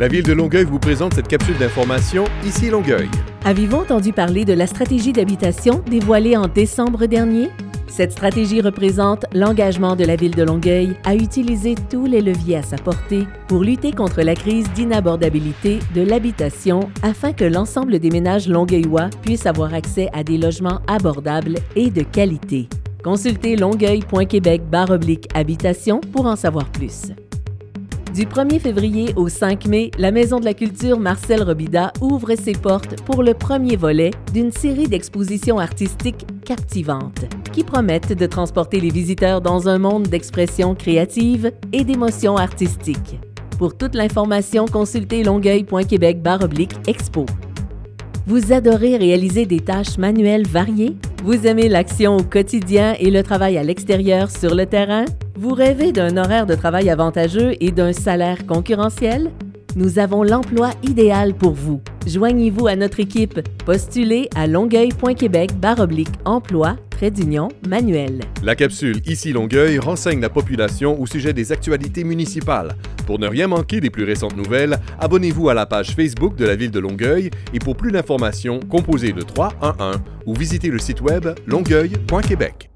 La ville de Longueuil vous présente cette capsule d'information Ici Longueuil. Avez-vous entendu parler de la stratégie d'habitation dévoilée en décembre dernier? Cette stratégie représente l'engagement de la ville de Longueuil à utiliser tous les leviers à sa portée pour lutter contre la crise d'inabordabilité de l'habitation afin que l'ensemble des ménages longueuillois puissent avoir accès à des logements abordables et de qualité. Consultez longueuil.québec habitation pour en savoir plus. Du 1er février au 5 mai, la Maison de la Culture Marcel Robida ouvre ses portes pour le premier volet d'une série d'expositions artistiques captivantes qui promettent de transporter les visiteurs dans un monde d'expression créative et d'émotions artistiques. Pour toute l'information, consultez longueuil.québec expo. Vous adorez réaliser des tâches manuelles variées? Vous aimez l'action au quotidien et le travail à l'extérieur sur le terrain? Vous rêvez d'un horaire de travail avantageux et d'un salaire concurrentiel? Nous avons l'emploi idéal pour vous. Joignez-vous à notre équipe. Postulez à longueuil.québec emploi trait d'union manuel. La capsule Ici Longueuil renseigne la population au sujet des actualités municipales. Pour ne rien manquer des plus récentes nouvelles, abonnez-vous à la page Facebook de la ville de Longueuil et pour plus d'informations, composez le 311 ou visitez le site web longueuil.québec.